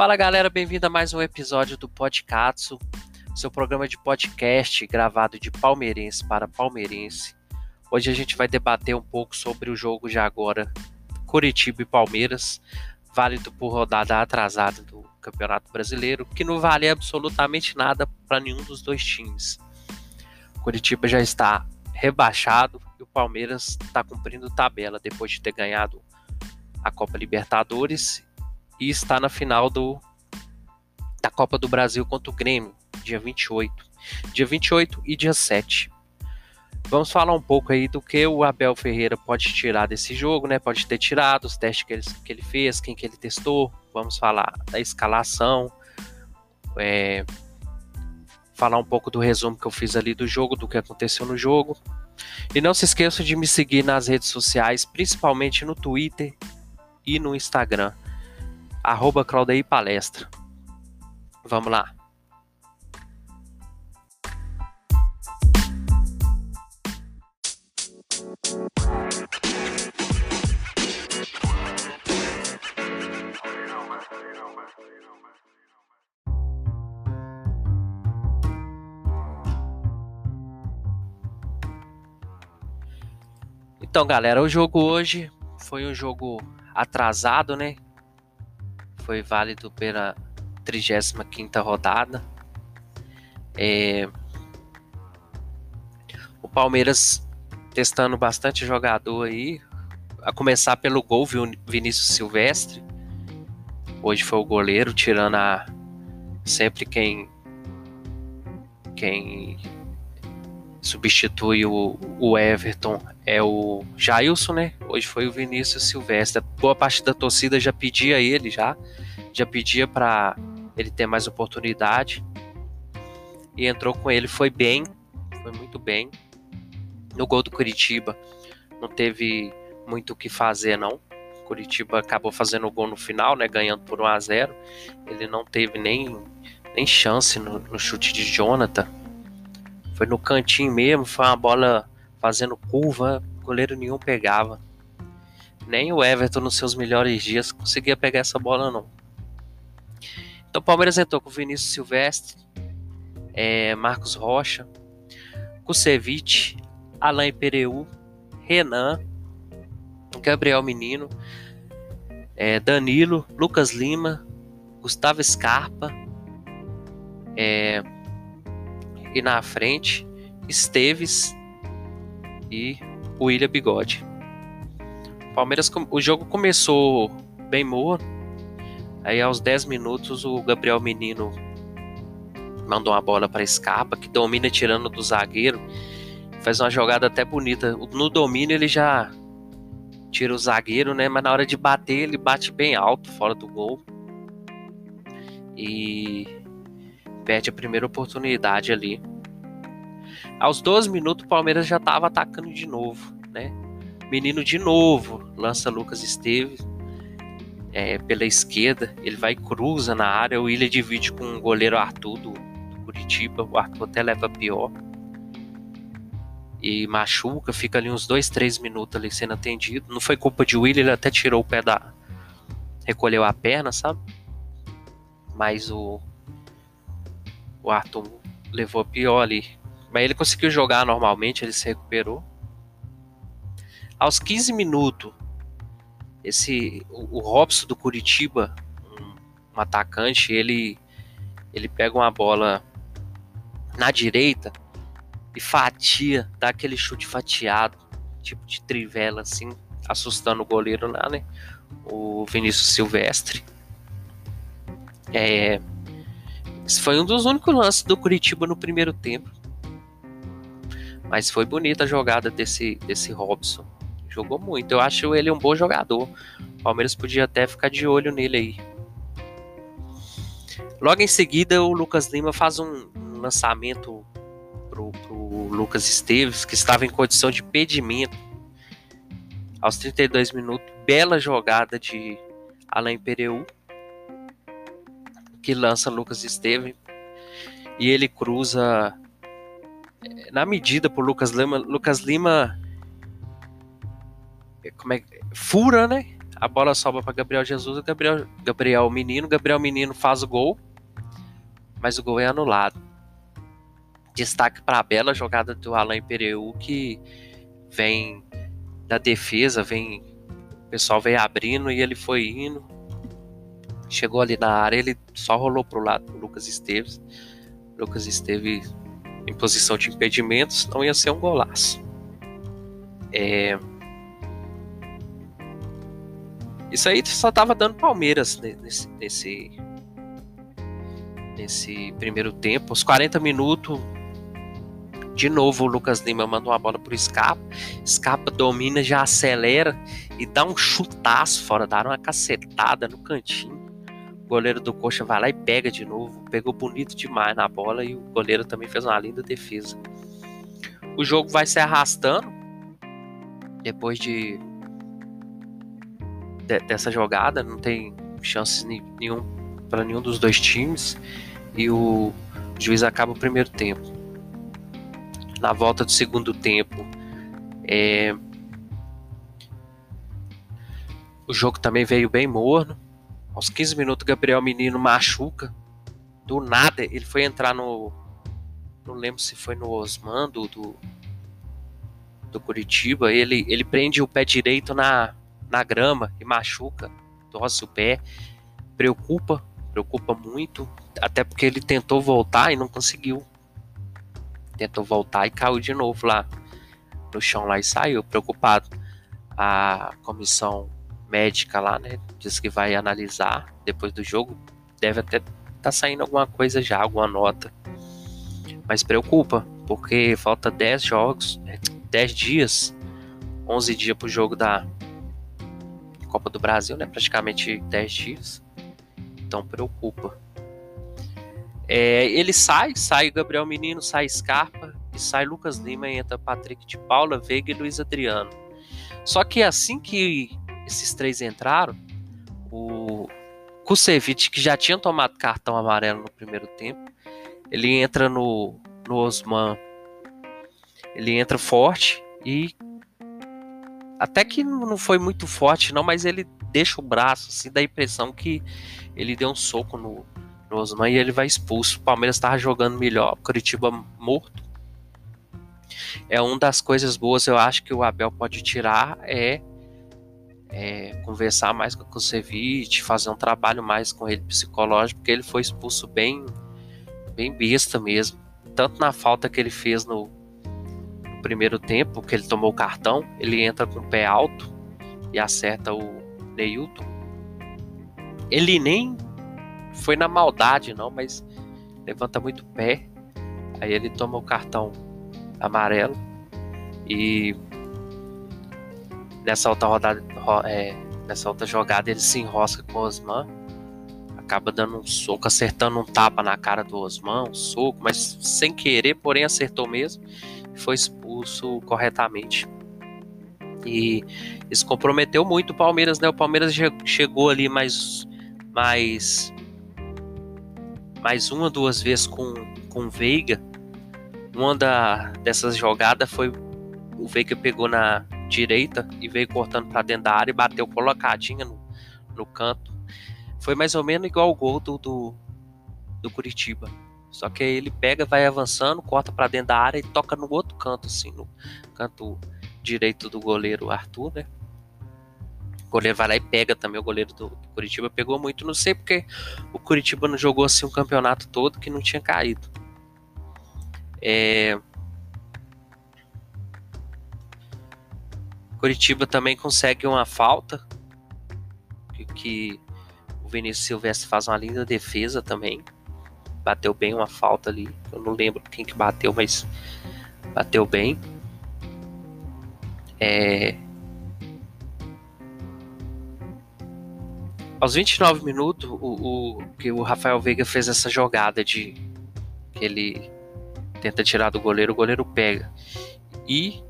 Fala galera, bem-vindo a mais um episódio do Podcatsu, seu programa de podcast gravado de palmeirense para palmeirense. Hoje a gente vai debater um pouco sobre o jogo de agora, Curitiba e Palmeiras, válido por rodada atrasada do Campeonato Brasileiro, que não vale absolutamente nada para nenhum dos dois times. Curitiba já está rebaixado e o Palmeiras está cumprindo tabela depois de ter ganhado a Copa Libertadores e está na final do, da Copa do Brasil contra o Grêmio, dia 28. Dia 28 e dia 7. Vamos falar um pouco aí do que o Abel Ferreira pode tirar desse jogo, né? Pode ter tirado os testes que ele, que ele fez, quem que ele testou. Vamos falar da escalação. É, falar um pouco do resumo que eu fiz ali do jogo, do que aconteceu no jogo. E não se esqueça de me seguir nas redes sociais, principalmente no Twitter e no Instagram arroba Claudei Palestra. Vamos lá. Então, galera, o jogo hoje foi um jogo atrasado, né? Foi válido pela 35 rodada. É... O Palmeiras testando bastante jogador aí, a começar pelo gol Vinícius Silvestre. Hoje foi o goleiro, tirando a sempre quem quem substitui o, o Everton é o Jailson, né? Hoje foi o Vinícius Silvestre. Boa parte da torcida já pedia ele já, já pedia para ele ter mais oportunidade. E entrou com ele, foi bem, foi muito bem. No gol do Curitiba não teve muito o que fazer não. Curitiba acabou fazendo o gol no final, né, ganhando por 1 a 0. Ele não teve nem nem chance no, no chute de Jonathan foi no cantinho mesmo, foi uma bola fazendo curva, goleiro nenhum pegava. Nem o Everton nos seus melhores dias conseguia pegar essa bola não. Então o Palmeiras entrou com Vinícius Silvestre, é, Marcos Rocha, Kusevich, Alain Pereu, Renan, Gabriel Menino, é, Danilo, Lucas Lima, Gustavo Scarpa, é, e na frente Esteves e o William Bigode. Palmeiras, o jogo começou bem morno. Aí aos 10 minutos o Gabriel Menino mandou uma bola para Scarpa, que domina tirando do zagueiro. Faz uma jogada até bonita. No domínio ele já tira o zagueiro, né? Mas na hora de bater ele bate bem alto, fora do gol. E perde a primeira oportunidade ali. Aos 12 minutos, o Palmeiras já estava atacando de novo, né? Menino de novo, lança Lucas Esteves é, pela esquerda, ele vai cruza na área, o Willian divide com o goleiro Arthur do, do Curitiba, o Arthur até leva pior. E machuca, fica ali uns 2, 3 minutos ali sendo atendido. Não foi culpa de Willian, ele até tirou o pé da. recolheu a perna, sabe? Mas o, o Arthur levou pior ali. Mas ele conseguiu jogar normalmente, ele se recuperou. Aos 15 minutos, esse o, o Robson do Curitiba, um, um, atacante, ele ele pega uma bola na direita e fatia, dá aquele chute fatiado, tipo de trivela assim, assustando o goleiro lá, né? O Vinícius Silvestre. É, esse foi um dos únicos lances do Curitiba no primeiro tempo. Mas foi bonita a jogada desse, desse Robson. Jogou muito. Eu acho ele um bom jogador. O Palmeiras podia até ficar de olho nele aí. Logo em seguida, o Lucas Lima faz um, lançamento pro, pro Lucas Esteves, que estava em condição de impedimento. Aos 32 minutos, bela jogada de Alain Pereu que lança Lucas Esteves e ele cruza é, na medida por Lucas Lima. Lucas Lima como é, fura, né? a bola sobra para Gabriel Jesus, Gabriel, Gabriel Menino, Gabriel Menino faz o gol, mas o gol é anulado. Destaque para a bela jogada do Alain Pereu, que vem da defesa, vem o pessoal veio abrindo e ele foi indo. Chegou ali na área, ele só rolou pro lado do Lucas Esteves. Lucas esteve em posição de impedimentos, não ia ser um golaço. É... Isso aí só tava dando Palmeiras nesse, nesse, nesse primeiro tempo. Os 40 minutos, de novo o Lucas Lima manda uma bola pro Scarpa. Scarpa domina, já acelera e dá um chutaço fora, dá uma cacetada no cantinho. Goleiro do Coxa vai lá e pega de novo. Pegou bonito demais na bola e o goleiro também fez uma linda defesa. O jogo vai se arrastando depois de, de dessa jogada, não tem chances nenhum para nenhum dos dois times e o juiz acaba o primeiro tempo. Na volta do segundo tempo, é... o jogo também veio bem morno. Aos 15 minutos, Gabriel Menino machuca. Do nada, ele foi entrar no. Não lembro se foi no Osman do, do, do Curitiba. Ele, ele prende o pé direito na, na grama e machuca, torce o pé. Preocupa, preocupa muito. Até porque ele tentou voltar e não conseguiu. Tentou voltar e caiu de novo lá no chão lá e saiu, preocupado. A comissão médica lá, né, diz que vai analisar depois do jogo. Deve até tá saindo alguma coisa já, alguma nota. Mas preocupa, porque falta 10 jogos, 10 dias, 11 dias pro jogo da Copa do Brasil, né? Praticamente 10 dias. Então preocupa. É, ele sai, sai Gabriel Menino, sai Scarpa e sai Lucas Lima e entra Patrick de Paula, Veiga e Luiz Adriano. Só que assim que esses três entraram, o Kusevich, que já tinha tomado cartão amarelo no primeiro tempo, ele entra no, no Osman, ele entra forte e até que não foi muito forte não, mas ele deixa o braço, assim, dá a impressão que ele deu um soco no, no Osman e ele vai expulso. O Palmeiras estava jogando melhor, Curitiba morto. É uma das coisas boas, eu acho que o Abel pode tirar é, é conversar mais com o Kusevich, fazer um trabalho mais com ele psicológico, porque ele foi expulso bem, bem besta mesmo. Tanto na falta que ele fez no, no primeiro tempo, que ele tomou o cartão, ele entra com o pé alto e acerta o Neilton. Ele nem foi na maldade, não, mas levanta muito pé. Aí ele toma o cartão amarelo. E nessa outra rodada, é, nessa outra jogada, ele se enrosca com o Osman. Acaba dando um soco, acertando um tapa na cara do Osman, um soco, mas sem querer, porém acertou mesmo. Foi expulso corretamente. E isso comprometeu muito o Palmeiras, né? O Palmeiras chegou ali mais, mais mais uma, duas vezes com, com o Veiga. Uma da, dessas jogadas foi o Veiga pegou na direita e veio cortando para dentro da área e bateu colocadinha no, no canto. Foi mais ou menos igual o gol do, do, do Curitiba. Só que ele pega, vai avançando, corta para dentro da área e toca no outro canto, assim, no canto direito do goleiro Arthur, né? O goleiro vai lá e pega também. O goleiro do, Curitiba pegou muito. Não sei porque o Curitiba não jogou assim um campeonato todo que não tinha caído. É... Curitiba também consegue uma falta. Que, que o Vinícius Silvestre faz uma linda defesa também. Bateu bem uma falta ali. Eu não lembro quem que bateu, mas bateu bem. É, Aos 29 minutos, o, o, que o Rafael Veiga fez essa jogada de que ele tenta tirar do goleiro, o goleiro pega. E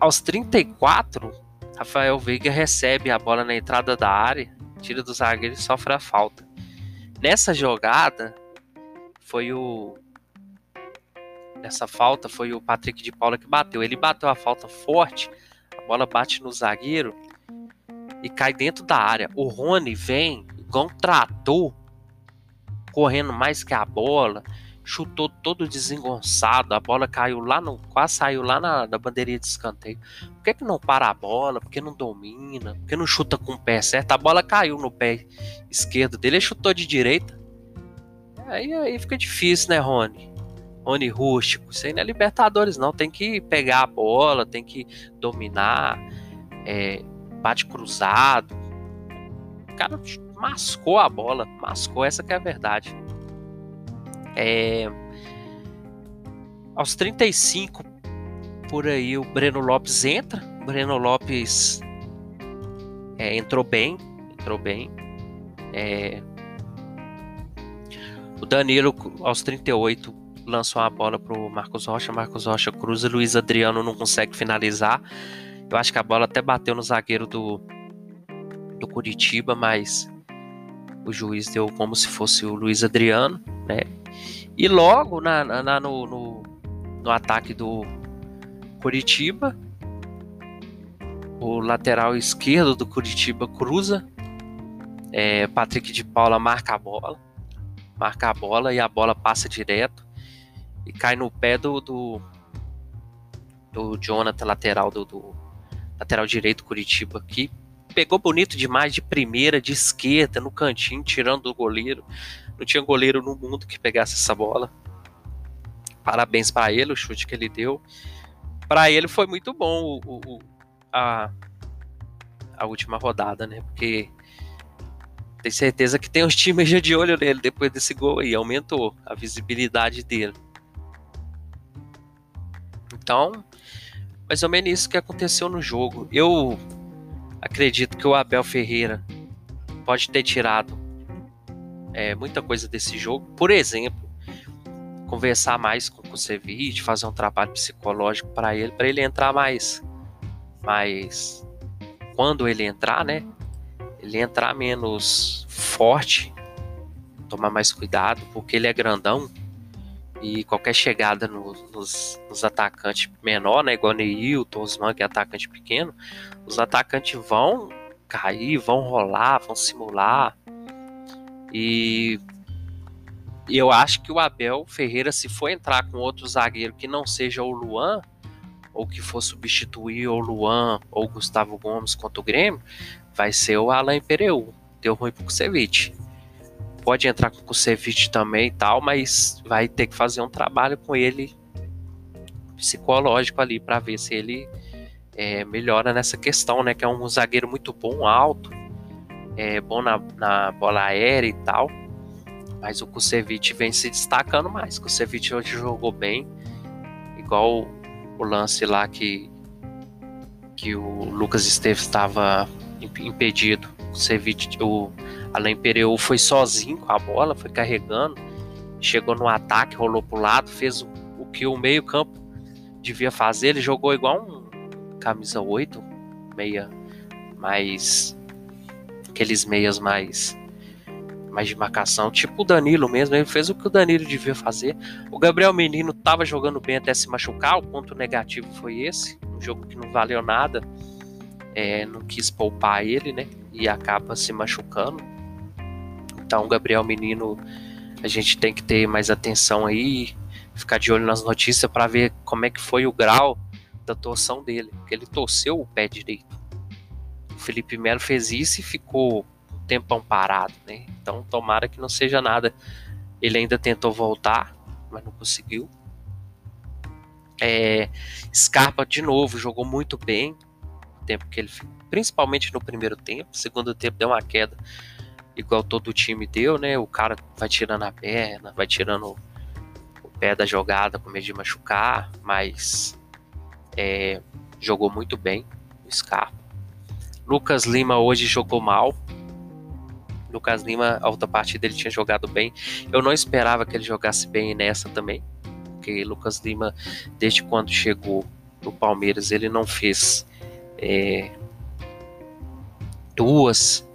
aos 34, Rafael Veiga recebe a bola na entrada da área, tira do zagueiro e sofre a falta. Nessa jogada, foi o. Nessa falta, foi o Patrick de Paula que bateu. Ele bateu a falta forte, a bola bate no zagueiro e cai dentro da área. O Rony vem igual um trator, correndo mais que a bola, chutou todo desengonçado, a bola caiu lá no. quase saiu lá na, na bandeirinha de escanteio. Por que, que não para a bola? Por que não domina? Por que não chuta com o pé certo? A bola caiu no pé esquerdo dele, ele chutou de direita. Aí, aí fica difícil, né, Rony? Rony rústico. Isso aí não é Libertadores, não. Tem que pegar a bola, tem que dominar. É, bate cruzado. O cara mascou a bola. Mascou, essa que é a verdade. É, aos 35 por aí o Breno Lopes entra. O Breno Lopes é, entrou bem, entrou bem. É, o Danilo aos 38 lançou a bola pro Marcos Rocha, Marcos Rocha cruza, Luiz Adriano não consegue finalizar. Eu acho que a bola até bateu no zagueiro do do Curitiba, mas o juiz deu como se fosse o Luiz Adriano, né? E logo na, na no, no, no ataque do Curitiba, o lateral esquerdo do Curitiba cruza. É, Patrick de Paula marca a bola. Marca a bola e a bola passa direto. E cai no pé do, do, do Jonathan, lateral do, do lateral direito Curitiba, que pegou bonito demais de primeira, de esquerda, no cantinho, tirando do goleiro. Não tinha goleiro no mundo que pegasse essa bola. Parabéns para ele, o chute que ele deu. Para ele foi muito bom o, o, a, a última rodada, né? Porque tenho certeza que tem uns times já de olho nele depois desse gol aí. Aumentou a visibilidade dele. Então, mais ou menos isso que aconteceu no jogo. Eu acredito que o Abel Ferreira pode ter tirado é, muita coisa desse jogo. Por exemplo, conversar mais com o Kusevich, fazer um trabalho psicológico para ele, para ele entrar mais, mais quando ele entrar, né? Ele entrar menos forte, tomar mais cuidado, porque ele é grandão e qualquer chegada no, nos, nos, atacantes menor, né, igual Neilton, Osman, que é atacante pequeno, os atacantes vão cair, vão rolar, vão simular, e eu acho que o Abel Ferreira, se for entrar com outro zagueiro que não seja o Luan, ou que for substituir o Luan ou Gustavo Gomes contra o Grêmio, vai ser o Alain Pereu. Deu ruim pro Kusevich. Pode entrar com o Kusevich também e tal, mas vai ter que fazer um trabalho com ele psicológico ali para ver se ele é, melhora nessa questão, né? Que é um zagueiro muito bom, alto, é bom na, na bola aérea e tal. Mas o Kusevich vem se destacando mais. O Kusevich hoje jogou bem. Igual o lance lá que, que o Lucas Esteves estava impedido. O Kusevich, o Alain Pereu foi sozinho com a bola, foi carregando. Chegou no ataque, rolou pro lado, fez o, o que o meio campo devia fazer. Ele jogou igual um camisa 8, meia mais aqueles meias mais mais de marcação, tipo o Danilo mesmo, ele fez o que o Danilo devia fazer. O Gabriel Menino estava jogando bem até se machucar, o ponto negativo foi esse, um jogo que não valeu nada, é, não quis poupar ele, né, e acaba se machucando. Então, o Gabriel Menino, a gente tem que ter mais atenção aí, ficar de olho nas notícias para ver como é que foi o grau da torção dele, porque ele torceu o pé direito. Felipe Melo fez isso e ficou um tempão parado, né? Então tomara que não seja nada. Ele ainda tentou voltar, mas não conseguiu. É, Scarpa de novo jogou muito bem, tempo que ele, principalmente no primeiro tempo. Segundo tempo deu uma queda, igual todo o time deu, né? O cara vai tirando a perna, vai tirando o pé da jogada com medo de machucar, mas é, jogou muito bem o Scarpa. Lucas Lima hoje jogou mal. Lucas Lima, a outra partida, ele tinha jogado bem. Eu não esperava que ele jogasse bem nessa também. Porque Lucas Lima, desde quando chegou no Palmeiras, ele não fez é, duas,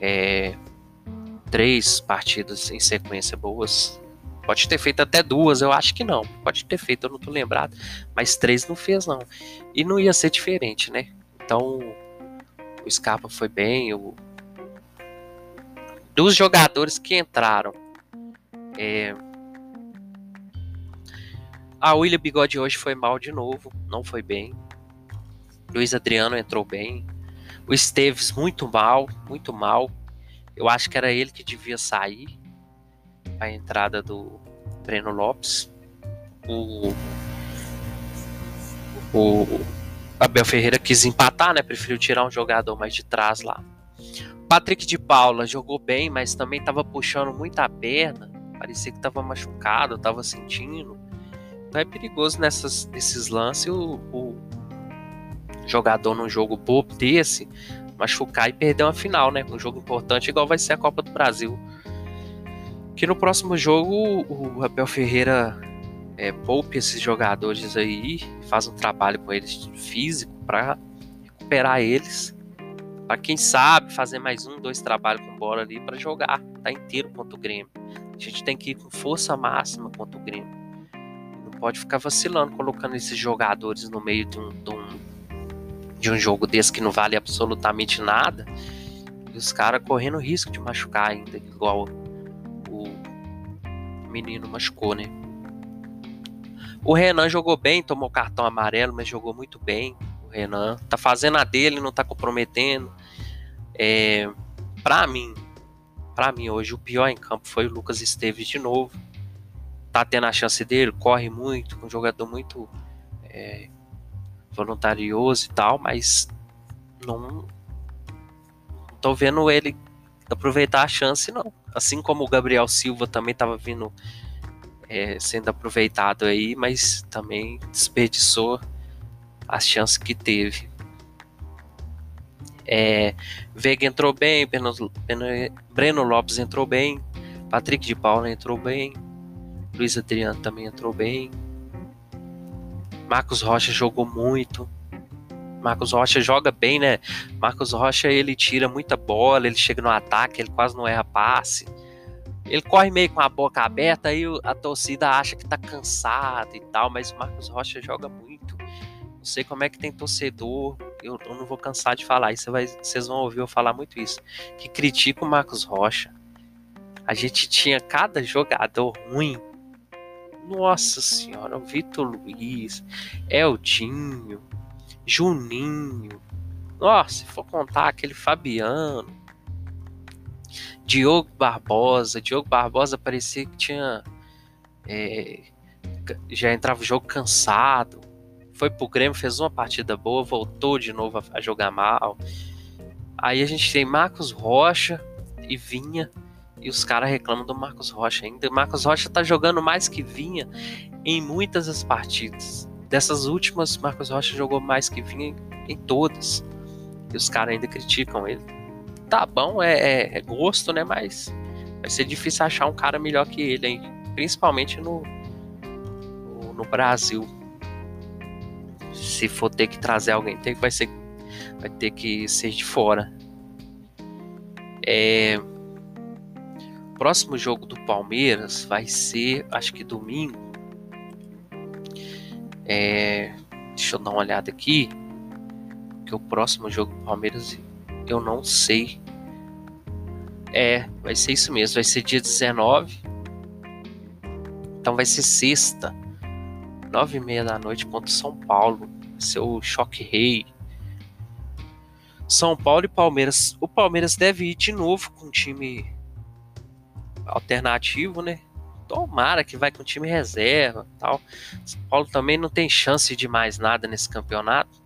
é, três partidas em sequência boas. Pode ter feito até duas, eu acho que não. Pode ter feito, eu não tô lembrado. Mas três não fez, não. E não ia ser diferente, né? Então, o Scarpa foi bem. O... Dos jogadores que entraram. É... A William Bigode hoje foi mal de novo, não foi bem. Luiz Adriano entrou bem. O Esteves muito mal, muito mal. Eu acho que era ele que devia sair. A entrada do Breno Lopes. O, o Abel Ferreira quis empatar, né? Preferiu tirar um jogador mais de trás lá. Patrick de Paula jogou bem, mas também estava puxando muita perna. Parecia que estava machucado, estava sentindo. Então é perigoso nessas, nesses lances o, o jogador num jogo bobo desse machucar e perder uma final, né? Um jogo importante, igual vai ser a Copa do Brasil. Que no próximo jogo o Abel Ferreira é, poupe esses jogadores aí, faz um trabalho com eles físico para recuperar eles. Para quem sabe fazer mais um, dois trabalhos com bola ali para jogar, tá inteiro contra o Grêmio. A gente tem que ir com força máxima contra o Grêmio. Não pode ficar vacilando, colocando esses jogadores no meio de um, de um de um jogo desse que não vale absolutamente nada, e os caras correndo risco de machucar ainda, igual o menino machucou, né? O Renan jogou bem, tomou cartão amarelo, mas jogou muito bem. O Renan tá fazendo a dele, não tá comprometendo. É, para mim, para mim hoje o pior em campo foi o Lucas Esteves de novo. Tá tendo a chance dele, corre muito, um jogador muito é, voluntarioso e tal, mas não, tô vendo ele aproveitar a chance, não. Assim como o Gabriel Silva também estava vindo é, sendo aproveitado aí, mas também desperdiçou as chances que teve. É, Veiga entrou bem, Breno, Breno Lopes entrou bem, Patrick de Paula entrou bem, Luiz Adriano também entrou bem. Marcos Rocha jogou muito. Marcos Rocha joga bem, né? Marcos Rocha ele tira muita bola, ele chega no ataque, ele quase não erra passe. Ele corre meio com a boca aberta, aí a torcida acha que tá cansado e tal, mas o Marcos Rocha joga muito. Não sei como é que tem torcedor, eu, eu não vou cansar de falar isso, vocês vão ouvir eu falar muito isso, que critica o Marcos Rocha. A gente tinha cada jogador ruim nossa senhora, o Vitor Luiz, Eldinho, Juninho. Nossa, se for contar aquele Fabiano, Diogo Barbosa. Diogo Barbosa parecia que tinha. É, já entrava o jogo cansado. Foi pro Grêmio, fez uma partida boa, voltou de novo a, a jogar mal. Aí a gente tem Marcos Rocha e Vinha e os caras reclamam do Marcos Rocha ainda. Marcos Rocha tá jogando mais que vinha em muitas das partidas. Dessas últimas, Marcos Rocha jogou mais que vinha em todas. E os caras ainda criticam ele. Tá bom, é, é, é, gosto, né? Mas vai ser difícil achar um cara melhor que ele, hein? principalmente no, no, no Brasil. Se for ter que trazer alguém, tem, vai, ser, vai ter que ser de fora. É, próximo jogo do Palmeiras vai ser, acho que domingo. É, deixa eu dar uma olhada aqui. Que o próximo jogo do Palmeiras eu não sei. É, vai ser isso mesmo. Vai ser dia 19. Então vai ser sexta. Nove e meia da noite contra São Paulo. O Choque Rei. São Paulo e Palmeiras. O Palmeiras deve ir de novo com o time alternativo, né? Tomara que vai com time reserva tal. São Paulo também não tem chance de mais nada nesse campeonato.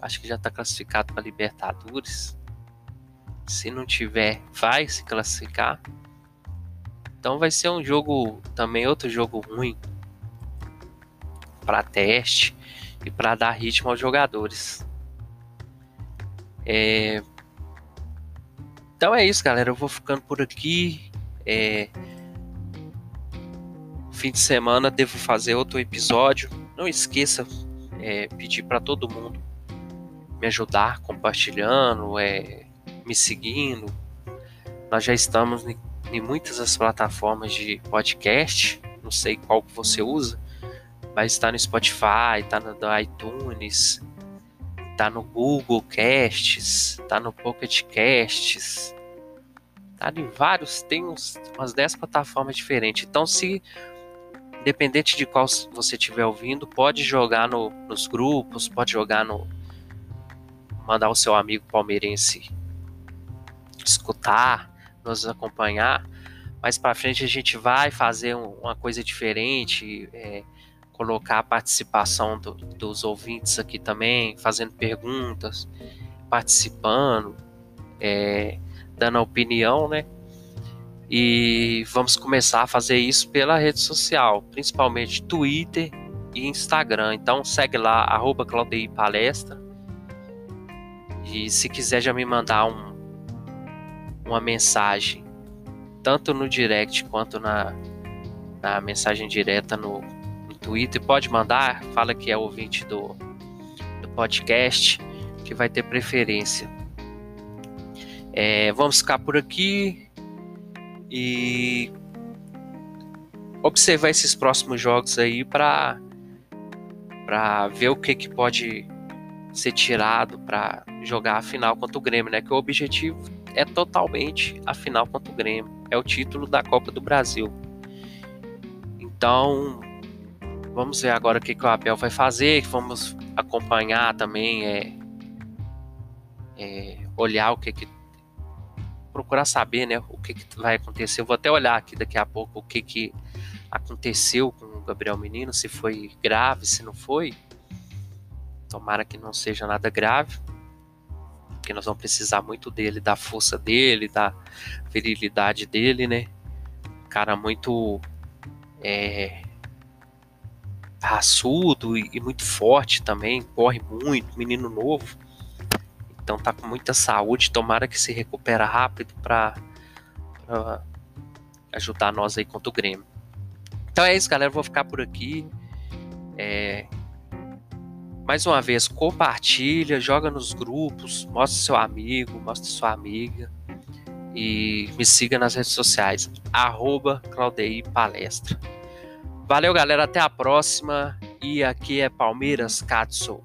Acho que já está classificado para Libertadores. Se não tiver, vai se classificar. Então vai ser um jogo também outro jogo ruim para teste e para dar ritmo aos jogadores. É, então é isso, galera. Eu vou ficando por aqui. É... Fim de semana devo fazer outro episódio. Não esqueça é, pedir para todo mundo me ajudar compartilhando, é, me seguindo. Nós já estamos em, muitas das plataformas de podcast. Não sei qual que você usa, mas está no Spotify, está no, iTunes, tá no Google Casts, tá no Pocket Casts, tá em vários, tem uns, umas 10 plataformas diferentes. Então, se independente de qual você estiver ouvindo, pode jogar no, nos grupos, pode jogar no. Mandar o seu amigo palmeirense escutar, nos acompanhar. Mais para frente a gente vai fazer um, uma coisa diferente, é, colocar a participação do, dos ouvintes aqui também, fazendo perguntas, participando, é, dando opinião, né? E vamos começar a fazer isso pela rede social, principalmente Twitter e Instagram. Então segue lá, arroba Palestra. E se quiser já me mandar um, uma mensagem, tanto no direct quanto na, na mensagem direta no, no Twitter, pode mandar, fala que é ouvinte do, do podcast, que vai ter preferência. É, vamos ficar por aqui e observar esses próximos jogos aí para para ver o que, que pode ser tirado para jogar a final contra o Grêmio, né? Que o objetivo é totalmente a final contra o Grêmio, é o título da Copa do Brasil. Então, vamos ver agora o que, que o Abel vai fazer, vamos acompanhar também, é, é olhar o que, que procurar saber, né, o que, que, vai acontecer. Eu vou até olhar aqui daqui a pouco o que, que aconteceu com o Gabriel Menino, se foi grave, se não foi. Tomara que não seja nada grave, porque nós vamos precisar muito dele, da força dele, da virilidade dele, né? Cara muito é, raçudo e, e muito forte também, corre muito, menino novo. Então tá com muita saúde, tomara que se recupera rápido para ajudar nós aí contra o Grêmio. Então é isso, galera. vou ficar por aqui. É... Mais uma vez, compartilha, joga nos grupos, mostre seu amigo, mostre sua amiga. E me siga nas redes sociais, arroba Palestra. Valeu, galera. Até a próxima. E aqui é Palmeiras Katsu.